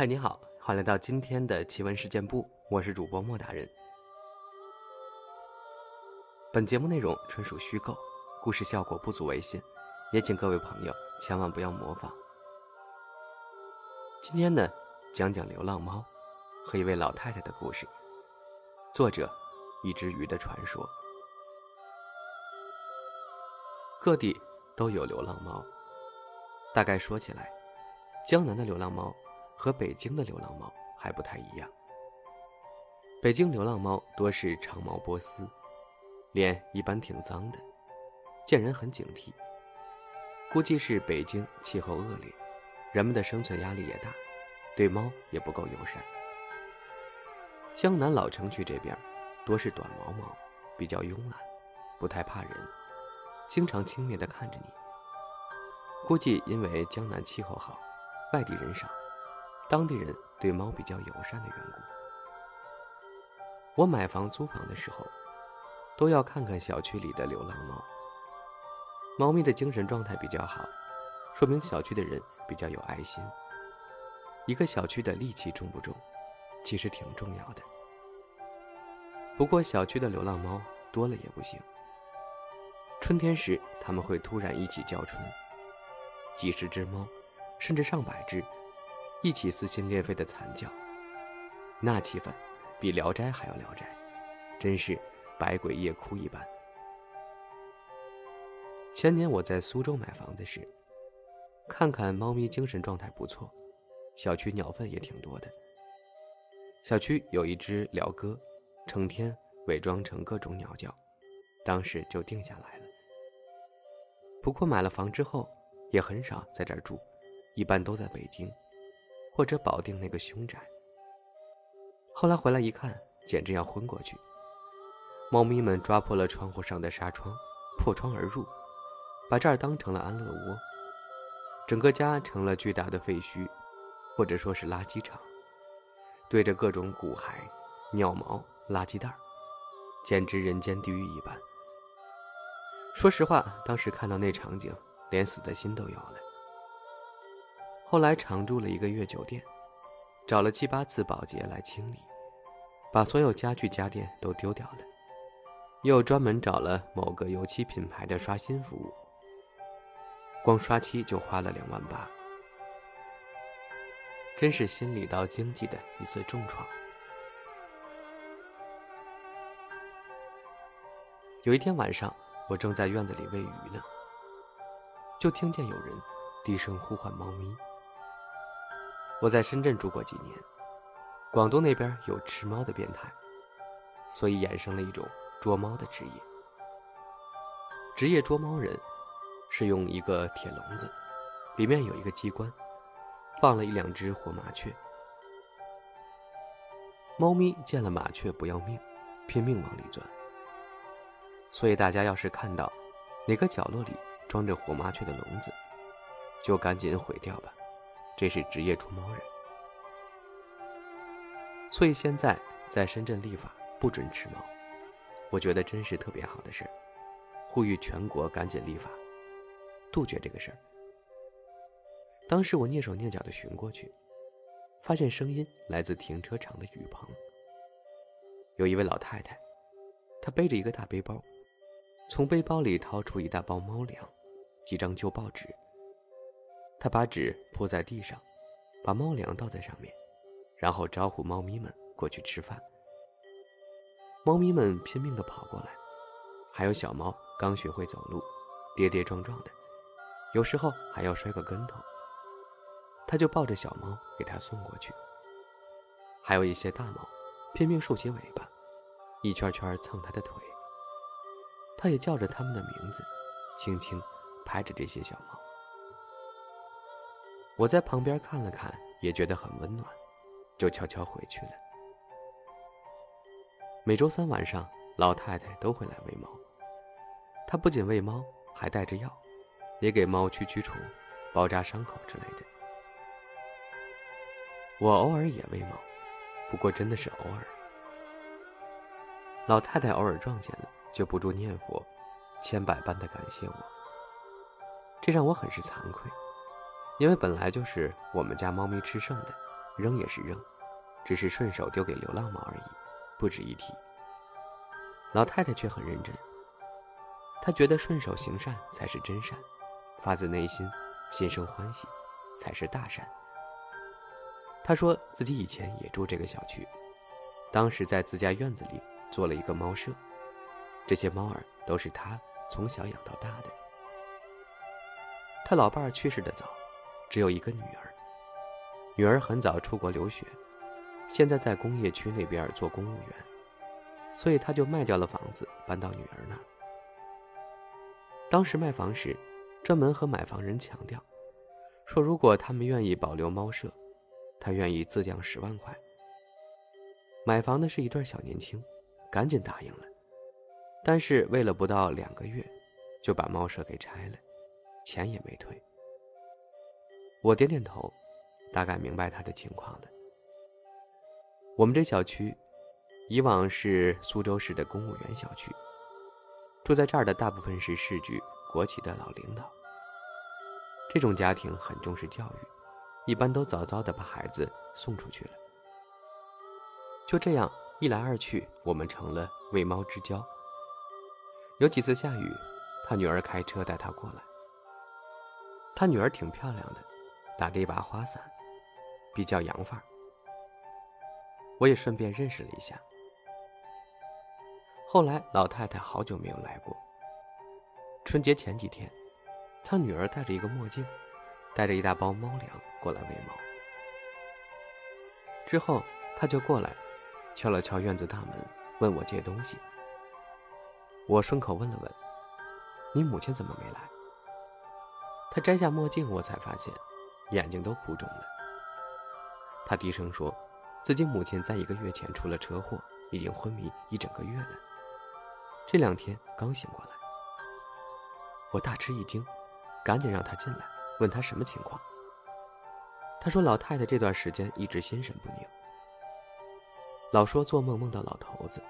嗨，你好，欢迎来到今天的奇闻事件部，我是主播莫大人。本节目内容纯属虚构，故事效果不足为信，也请各位朋友千万不要模仿。今天呢，讲讲流浪猫和一位老太太的故事。作者：一只鱼的传说。各地都有流浪猫，大概说起来，江南的流浪猫。和北京的流浪猫还不太一样。北京流浪猫多是长毛波斯，脸一般挺脏的，见人很警惕。估计是北京气候恶劣，人们的生存压力也大，对猫也不够友善。江南老城区这边多是短毛猫，比较慵懒，不太怕人，经常轻蔑地看着你。估计因为江南气候好，外地人少。当地人对猫比较友善的缘故，我买房租房的时候，都要看看小区里的流浪猫。猫咪的精神状态比较好，说明小区的人比较有爱心。一个小区的戾气重不重，其实挺重要的。不过小区的流浪猫多了也不行。春天时，它们会突然一起叫春，几十只猫，甚至上百只。一起撕心裂肺的惨叫，那气氛比《聊斋》还要《聊斋》，真是百鬼夜哭一般。前年我在苏州买房子时，看看猫咪精神状态不错，小区鸟粪也挺多的。小区有一只鹩哥，成天伪装成各种鸟叫，当时就定下来了。不过买了房之后，也很少在这住，一般都在北京。或者保定那个凶宅。后来回来一看，简直要昏过去。猫咪们抓破了窗户上的纱窗，破窗而入，把这儿当成了安乐窝，整个家成了巨大的废墟，或者说是垃圾场，堆着各种骨骸、尿毛、垃圾袋简直人间地狱一般。说实话，当时看到那场景，连死的心都有了。后来常住了一个月酒店，找了七八次保洁来清理，把所有家具家电都丢掉了，又专门找了某个油漆品牌的刷新服务，光刷漆就花了两万八，真是心理到经济的一次重创。有一天晚上，我正在院子里喂鱼呢，就听见有人低声呼唤猫咪。我在深圳住过几年，广东那边有吃猫的变态，所以衍生了一种捉猫的职业。职业捉猫人是用一个铁笼子，里面有一个机关，放了一两只活麻雀。猫咪见了麻雀不要命，拼命往里钻。所以大家要是看到哪个角落里装着活麻雀的笼子，就赶紧毁掉吧。这是职业出猫人，所以现在在深圳立法不准吃猫，我觉得真是特别好的事，呼吁全国赶紧立法，杜绝这个事儿。当时我蹑手蹑脚的寻过去，发现声音来自停车场的雨棚，有一位老太太，她背着一个大背包，从背包里掏出一大包猫粮，几张旧报纸。他把纸铺在地上，把猫粮倒在上面，然后招呼猫咪们过去吃饭。猫咪们拼命地跑过来，还有小猫刚学会走路，跌跌撞撞的，有时候还要摔个跟头。他就抱着小猫给它送过去。还有一些大猫拼命竖起尾巴，一圈圈蹭他的腿。他也叫着它们的名字，轻轻拍着这些小猫。我在旁边看了看，也觉得很温暖，就悄悄回去了。每周三晚上，老太太都会来喂猫。她不仅喂猫，还带着药，也给猫驱驱虫、包扎伤口之类的。我偶尔也喂猫，不过真的是偶尔。老太太偶尔撞见了，就不住念佛，千百般的感谢我。这让我很是惭愧。因为本来就是我们家猫咪吃剩的，扔也是扔，只是顺手丢给流浪猫而已，不值一提。老太太却很认真，她觉得顺手行善才是真善，发自内心，心生欢喜，才是大善。她说自己以前也住这个小区，当时在自家院子里做了一个猫舍，这些猫儿都是她从小养到大的。他老伴儿去世的早，只有一个女儿。女儿很早出国留学，现在在工业区那边做公务员，所以他就卖掉了房子，搬到女儿那儿。当时卖房时，专门和买房人强调，说如果他们愿意保留猫舍，他愿意自降十万块。买房的是一对小年轻，赶紧答应了，但是为了不到两个月，就把猫舍给拆了。钱也没退。我点点头，大概明白他的情况了。我们这小区，以往是苏州市的公务员小区，住在这儿的大部分是市局、国企的老领导。这种家庭很重视教育，一般都早早的把孩子送出去了。就这样一来二去，我们成了为猫之交。有几次下雨，他女儿开车带他过来。他女儿挺漂亮的，打着一把花伞，比较洋范儿。我也顺便认识了一下。后来老太太好久没有来过。春节前几天，他女儿戴着一个墨镜，带着一大包猫粮过来喂猫。之后他就过来，敲了敲院子大门，问我借东西。我顺口问了问：“你母亲怎么没来？”他摘下墨镜，我才发现，眼睛都哭肿了。他低声说，自己母亲在一个月前出了车祸，已经昏迷一整个月了。这两天刚醒过来。我大吃一惊，赶紧让他进来，问他什么情况。他说，老太太这段时间一直心神不宁，老说做梦梦到老头子。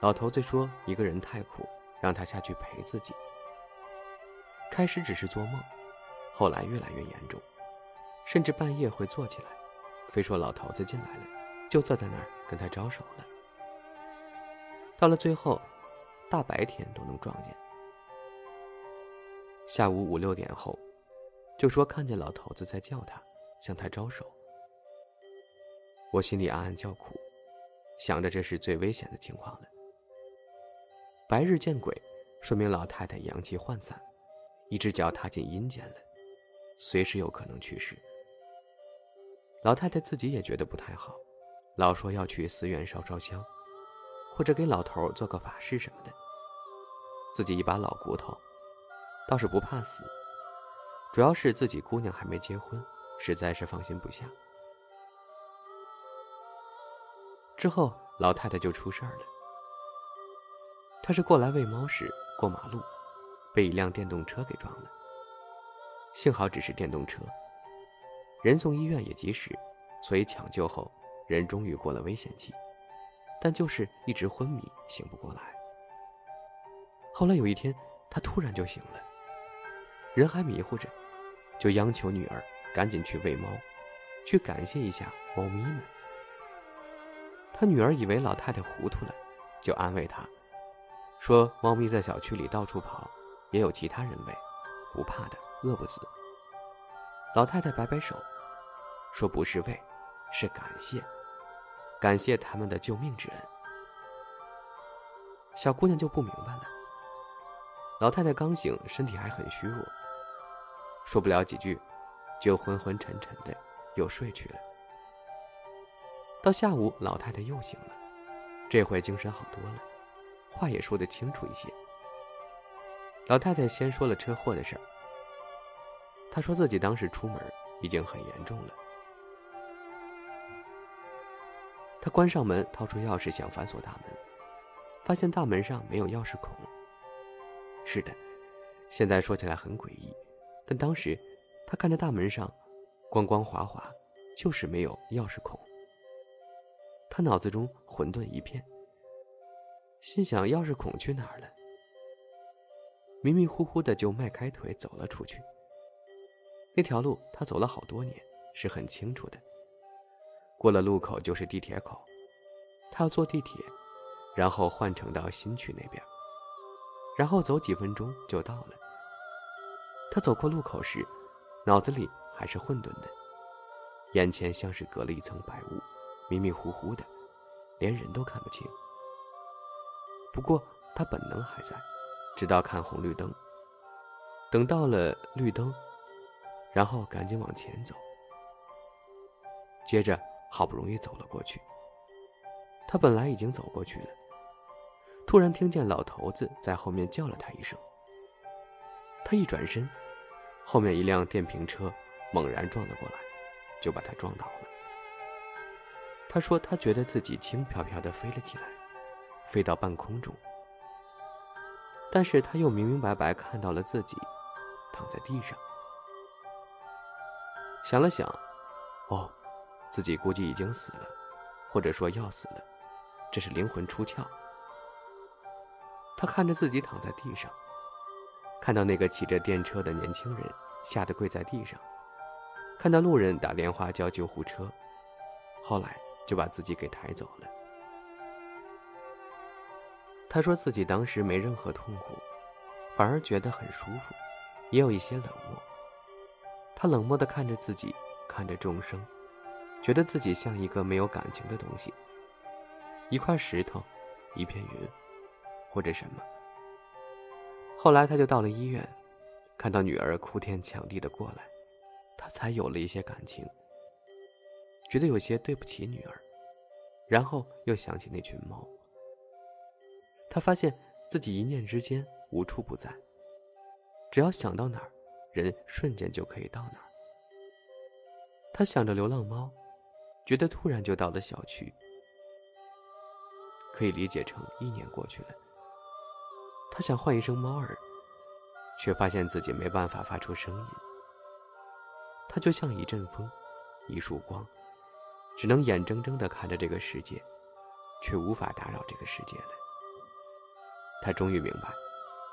老头子说，一个人太苦，让他下去陪自己。开始只是做梦，后来越来越严重，甚至半夜会坐起来，非说老头子进来了，就坐在那儿跟他招手了。到了最后，大白天都能撞见。下午五六点后，就说看见老头子在叫他，向他招手。我心里暗暗叫苦，想着这是最危险的情况了。白日见鬼，说明老太太阳气涣散。一只脚踏进阴间了，随时有可能去世。老太太自己也觉得不太好，老说要去寺院烧烧香，或者给老头做个法事什么的。自己一把老骨头，倒是不怕死，主要是自己姑娘还没结婚，实在是放心不下。之后老太太就出事儿了，她是过来喂猫时过马路。被一辆电动车给撞了，幸好只是电动车，人送医院也及时，所以抢救后人终于过了危险期，但就是一直昏迷，醒不过来。后来有一天，他突然就醒了，人还迷糊着，就央求女儿赶紧去喂猫，去感谢一下猫咪们。他女儿以为老太太糊涂了，就安慰他，说猫咪在小区里到处跑。也有其他人喂，不怕的，饿不死。老太太摆摆手，说：“不是为，是感谢，感谢他们的救命之恩。”小姑娘就不明白了。老太太刚醒，身体还很虚弱，说不了几句，就昏昏沉沉的又睡去了。到下午，老太太又醒了，这回精神好多了，话也说得清楚一些。老太太先说了车祸的事儿。她说自己当时出门已经很严重了。他关上门，掏出钥匙想反锁大门，发现大门上没有钥匙孔。是的，现在说起来很诡异，但当时他看着大门上光光滑滑，就是没有钥匙孔。他脑子中混沌一片，心想钥匙孔去哪儿了？迷迷糊糊的就迈开腿走了出去。那条路他走了好多年，是很清楚的。过了路口就是地铁口，他要坐地铁，然后换乘到新区那边，然后走几分钟就到了。他走过路口时，脑子里还是混沌的，眼前像是隔了一层白雾，迷迷糊糊的，连人都看不清。不过他本能还在，直到看红绿灯。等到了绿灯，然后赶紧往前走。接着好不容易走了过去。他本来已经走过去了，突然听见老头子在后面叫了他一声。他一转身，后面一辆电瓶车猛然撞了过来，就把他撞倒了。他说他觉得自己轻飘飘的飞了起来，飞到半空中。但是他又明明白白看到了自己。躺在地上，想了想，哦，自己估计已经死了，或者说要死了，这是灵魂出窍。他看着自己躺在地上，看到那个骑着电车的年轻人吓得跪在地上，看到路人打电话叫救护车，后来就把自己给抬走了。他说自己当时没任何痛苦，反而觉得很舒服。也有一些冷漠。他冷漠地看着自己，看着众生，觉得自己像一个没有感情的东西，一块石头，一片云，或者什么。后来他就到了医院，看到女儿哭天抢地的过来，他才有了一些感情，觉得有些对不起女儿，然后又想起那群猫。他发现自己一念之间无处不在。只要想到哪儿，人瞬间就可以到哪儿。他想着流浪猫，觉得突然就到了小区，可以理解成一年过去了。他想唤一声猫儿，却发现自己没办法发出声音。他就像一阵风，一束光，只能眼睁睁地看着这个世界，却无法打扰这个世界了。他终于明白，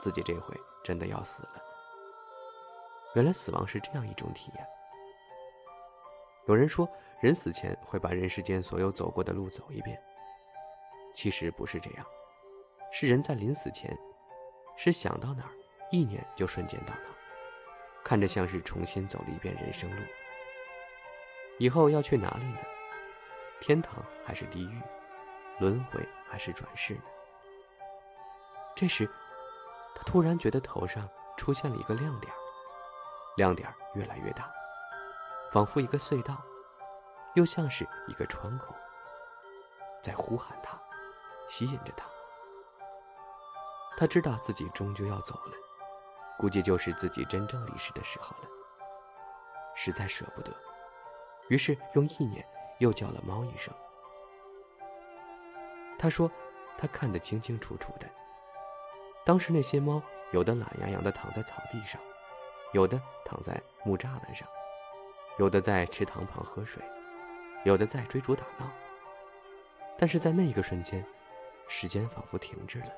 自己这回真的要死了。原来死亡是这样一种体验。有人说，人死前会把人世间所有走过的路走一遍。其实不是这样，是人在临死前，是想到哪儿，意念就瞬间到哪儿，看着像是重新走了一遍人生路。以后要去哪里呢？天堂还是地狱？轮回还是转世呢？这时，他突然觉得头上出现了一个亮点。亮点越来越大，仿佛一个隧道，又像是一个窗口，在呼喊他，吸引着他。他知道自己终究要走了，估计就是自己真正离世的时候了。实在舍不得，于是用意念又叫了猫一声。他说，他看得清清楚楚的，当时那些猫有的懒洋洋地躺在草地上。有的躺在木栅栏上，有的在池塘旁喝水，有的在追逐打闹。但是在那一个瞬间，时间仿佛停滞了。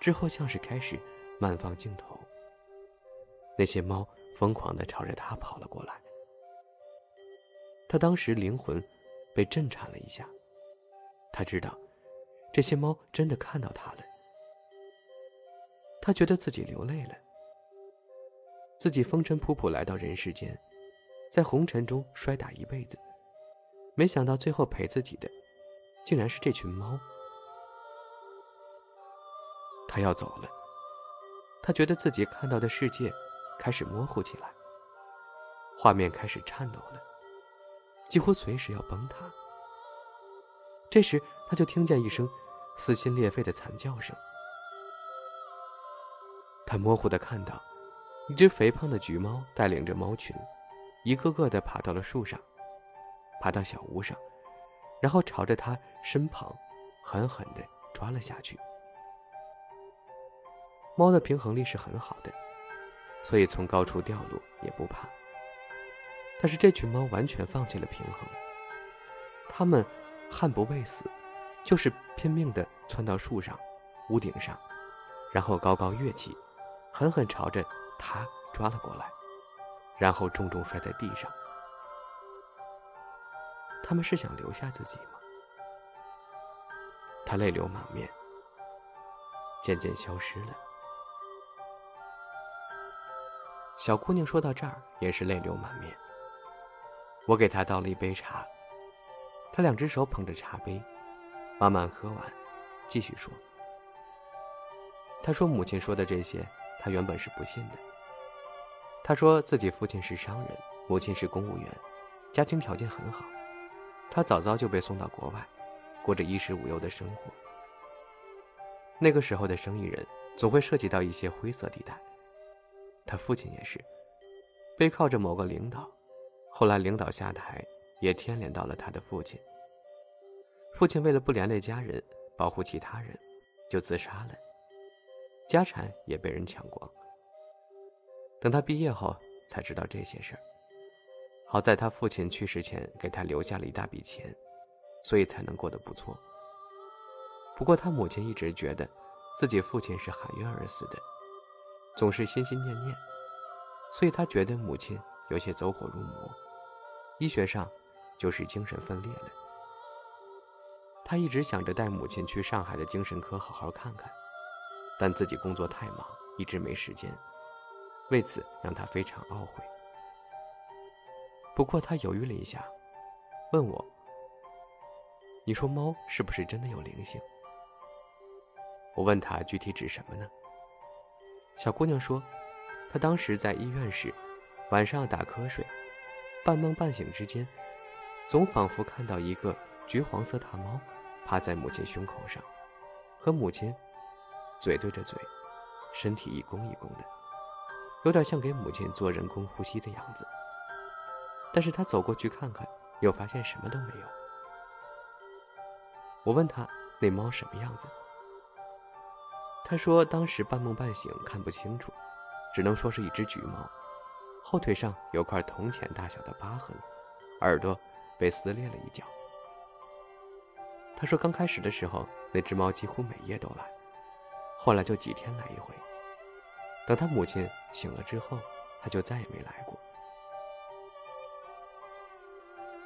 之后像是开始慢放镜头。那些猫疯狂地朝着他跑了过来。他当时灵魂被震颤了一下，他知道这些猫真的看到他了。他觉得自己流泪了。自己风尘仆仆来到人世间，在红尘中摔打一辈子，没想到最后陪自己的，竟然是这群猫。他要走了，他觉得自己看到的世界开始模糊起来，画面开始颤抖了，几乎随时要崩塌。这时，他就听见一声撕心裂肺的惨叫声，他模糊的看到。一只肥胖的橘猫带领着猫群，一个个的爬到了树上，爬到小屋上，然后朝着它身旁狠狠的抓了下去。猫的平衡力是很好的，所以从高处掉落也不怕。但是这群猫完全放弃了平衡，它们悍不畏死，就是拼命的窜到树上、屋顶上，然后高高跃起，狠狠朝着。他抓了过来，然后重重摔在地上。他们是想留下自己吗？他泪流满面，渐渐消失了。小姑娘说到这儿，也是泪流满面。我给她倒了一杯茶，她两只手捧着茶杯，慢慢喝完，继续说。她说母亲说的这些，她原本是不信的。她说自己父亲是商人，母亲是公务员，家庭条件很好，他早早就被送到国外，过着衣食无忧的生活。那个时候的生意人总会涉及到一些灰色地带。他父亲也是，背靠着某个领导，后来领导下台，也牵连到了他的父亲。父亲为了不连累家人，保护其他人，就自杀了，家产也被人抢光。等他毕业后才知道这些事儿，好在他父亲去世前给他留下了一大笔钱，所以才能过得不错。不过他母亲一直觉得，自己父亲是含冤而死的。总是心心念念，所以他觉得母亲有些走火入魔，医学上就是精神分裂了。他一直想着带母亲去上海的精神科好好看看，但自己工作太忙，一直没时间，为此让他非常懊悔。不过他犹豫了一下，问我：“你说猫是不是真的有灵性？”我问他具体指什么呢？小姑娘说：“她当时在医院时，晚上打瞌睡，半梦半醒之间，总仿佛看到一个橘黄色大猫趴在母亲胸口上，和母亲嘴对着嘴，身体一弓一弓的，有点像给母亲做人工呼吸的样子。但是他走过去看看，又发现什么都没有。我问他那猫什么样子？”他说：“当时半梦半醒，看不清楚，只能说是一只橘猫，后腿上有块铜钱大小的疤痕，耳朵被撕裂了一角。”他说：“刚开始的时候，那只猫几乎每夜都来，后来就几天来一回。等他母亲醒了之后，他就再也没来过。”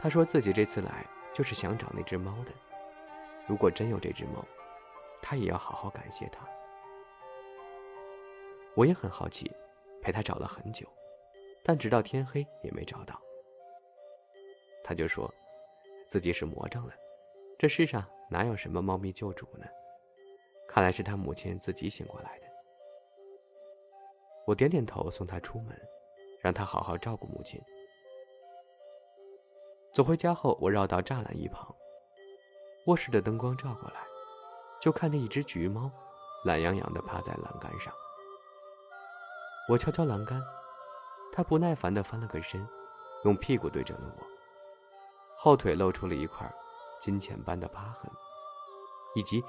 他说自己这次来就是想找那只猫的，如果真有这只猫，他也要好好感谢它。我也很好奇，陪他找了很久，但直到天黑也没找到。他就说，自己是魔怔了，这世上哪有什么猫咪救主呢？看来是他母亲自己醒过来的。我点点头，送他出门，让他好好照顾母亲。走回家后，我绕到栅栏一旁，卧室的灯光照过来，就看见一只橘猫，懒洋洋地趴在栏杆上。我敲敲栏杆，它不耐烦地翻了个身，用屁股对准了我，后腿露出了一块金钱般的疤痕，以及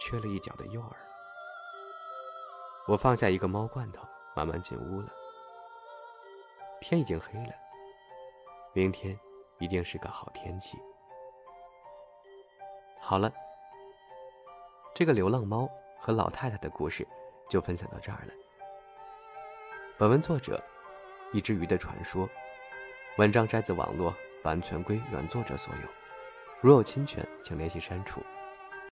缺了一角的右耳。我放下一个猫罐头，慢慢进屋了。天已经黑了，明天一定是个好天气。好了，这个流浪猫和老太太的故事就分享到这儿了。本文作者：一只鱼的传说。文章摘自网络，版权归原作者所有。如有侵权，请联系删除。